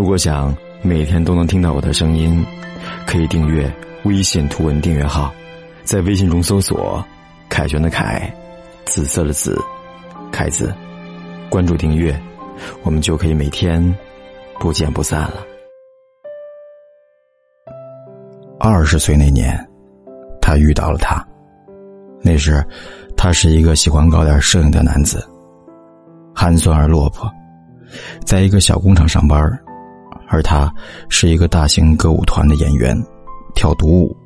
如果想每天都能听到我的声音，可以订阅微信图文订阅号，在微信中搜索“凯旋的凯”，紫色的紫，凯子，关注订阅，我们就可以每天不见不散了。二十岁那年，他遇到了她。那时，他是一个喜欢搞点摄影的男子，寒酸而落魄，在一个小工厂上班，而他是一个大型歌舞团的演员，跳独舞，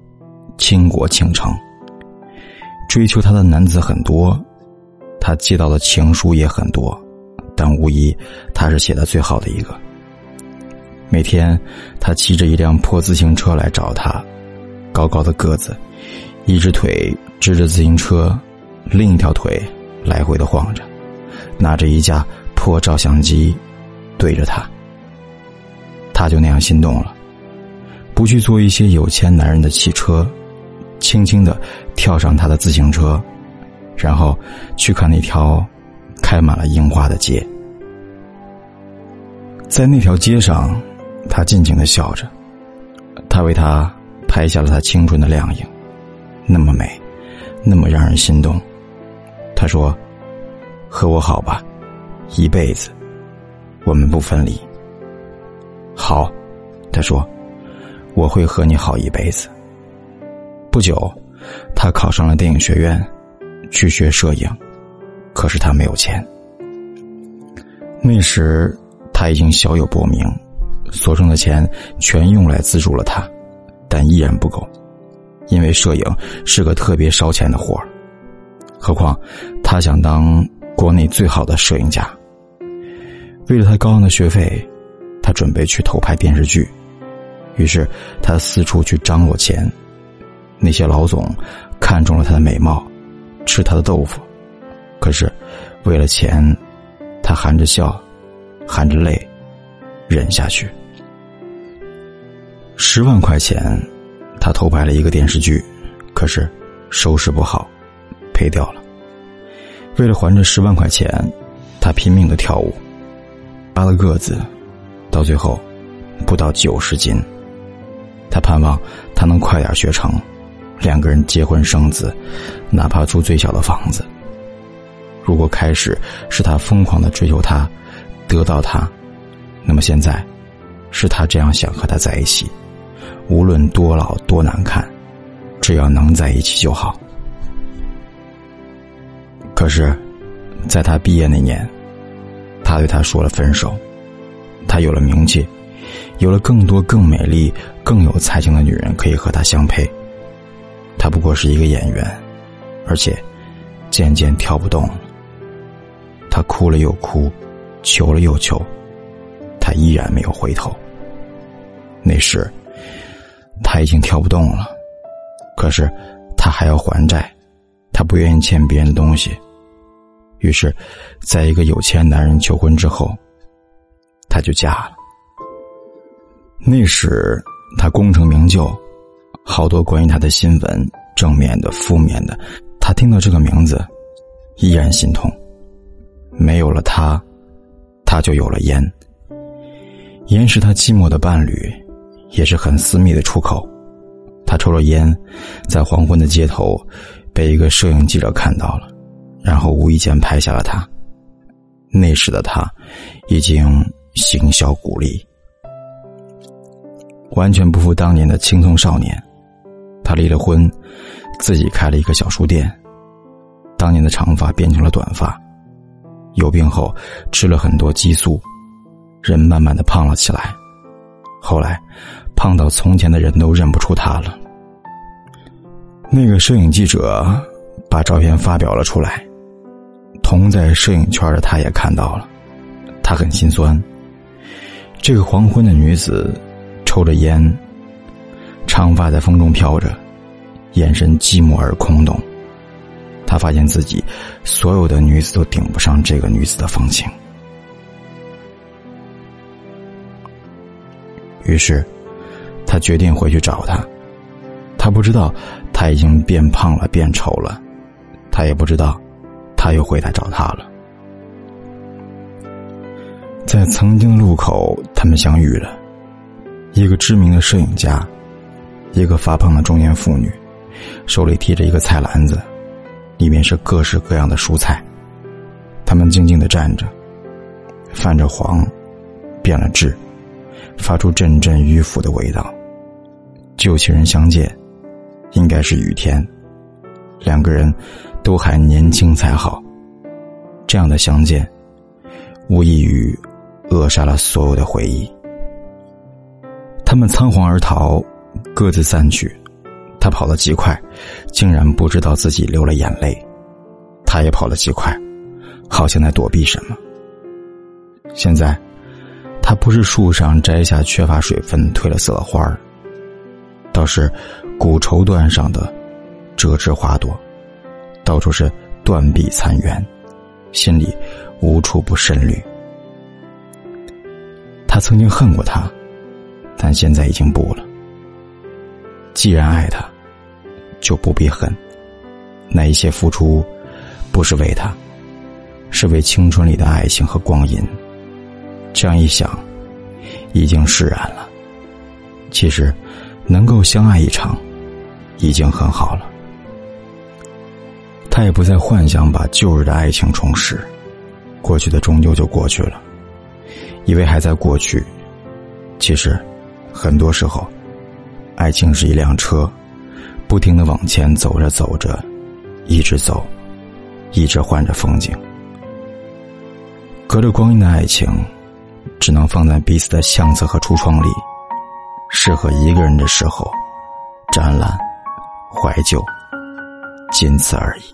倾国倾城。追求他的男子很多，他接到的情书也很多，但无疑他是写的最好的一个。每天，他骑着一辆破自行车来找他，高高的个子，一只腿。支着自行车，另一条腿来回的晃着，拿着一架破照相机对着他，他就那样心动了，不去坐一些有钱男人的汽车，轻轻的跳上他的自行车，然后去看那条开满了樱花的街。在那条街上，他尽情的笑着，他为他拍下了他青春的靓影，那么美。那么让人心动，他说：“和我好吧，一辈子，我们不分离。”好，他说：“我会和你好一辈子。”不久，他考上了电影学院，去学摄影，可是他没有钱。那时他已经小有薄名，所剩的钱全用来资助了他，但依然不够。因为摄影是个特别烧钱的活儿，何况他想当国内最好的摄影家。为了他高昂的学费，准备去投拍电视剧，于是他四处去张罗钱。那些老总看中了他的美貌，吃他的豆腐，可是为了钱，他含着笑，含着泪，忍下去。十万块钱。他偷拍了一个电视剧，可是收视不好，赔掉了。为了还这十万块钱，他拼命的跳舞，拉了个子，到最后不到九十斤。他盼望他能快点学成，两个人结婚生子，哪怕住最小的房子。如果开始是他疯狂的追求她，得到她，那么现在是他这样想和她在一起。无论多老多难看，只要能在一起就好。可是，在他毕业那年，他对他说了分手。他有了名气，有了更多更美丽、更有才情的女人可以和他相配。他不过是一个演员，而且渐渐跳不动了。他哭了又哭，求了又求，他依然没有回头。那时。他已经跳不动了，可是他还要还债，他不愿意欠别人的东西。于是，在一个有钱男人求婚之后，他就嫁了。那时他功成名就，好多关于他的新闻，正面的、负面的。他听到这个名字，依然心痛。没有了他，他就有了烟。烟是他寂寞的伴侣。也是很私密的出口。他抽了烟，在黄昏的街头，被一个摄影记者看到了，然后无意间拍下了他。那时的他，已经行销鼓励，完全不复当年的青葱少年。他离了婚，自己开了一个小书店。当年的长发变成了短发，有病后吃了很多激素，人慢慢的胖了起来。后来。胖到从前的人都认不出他了。那个摄影记者把照片发表了出来，同在摄影圈的他也看到了，他很心酸。这个黄昏的女子抽着烟，长发在风中飘着，眼神寂寞而空洞。他发现自己所有的女子都顶不上这个女子的风情，于是。他决定回去找他，他不知道他已经变胖了、变丑了，他也不知道他又回来找他了。在曾经的路口，他们相遇了。一个知名的摄影家，一个发胖的中年妇女，手里提着一个菜篮子，里面是各式各样的蔬菜。他们静静的站着，泛着黄，变了质，发出阵阵迂腐的味道。旧情人相见，应该是雨天，两个人都还年轻才好。这样的相见，无异于扼杀了所有的回忆。他们仓皇而逃，各自散去。他跑得极快，竟然不知道自己流了眼泪。他也跑得极快，好像在躲避什么。现在，他不是树上摘下缺乏水分褪了色的花儿，倒是古绸缎上的折枝花朵，到处是断壁残垣，心里无处不渗绿。他曾经恨过他。但现在已经不了。既然爱他，就不必恨。那一些付出，不是为他，是为青春里的爱情和光阴。这样一想，已经释然了。其实，能够相爱一场，已经很好了。他也不再幻想把旧日的爱情重拾，过去的终究就过去了。以为还在过去，其实。很多时候，爱情是一辆车，不停的往前走着走着，一直走，一直换着风景。隔着光阴的爱情，只能放在彼此的相册和橱窗里，适合一个人的时候，展览、怀旧，仅此而已。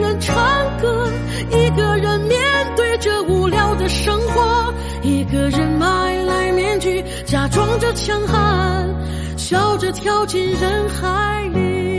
假装着强悍，笑着跳进人海里。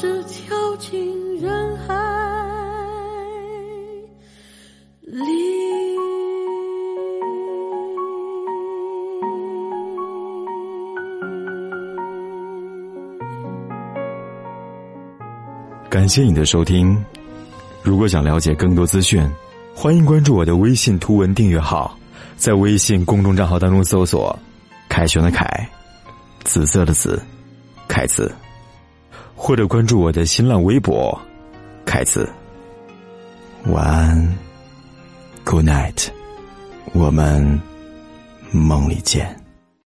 是跳进人海里。感谢你的收听。如果想了解更多资讯，欢迎关注我的微信图文订阅号，在微信公众账号当中搜索“凯旋的凯”，紫色的紫，凯子，或者关注我的新浪微博“凯子”。晚安，Good night，我们梦里见。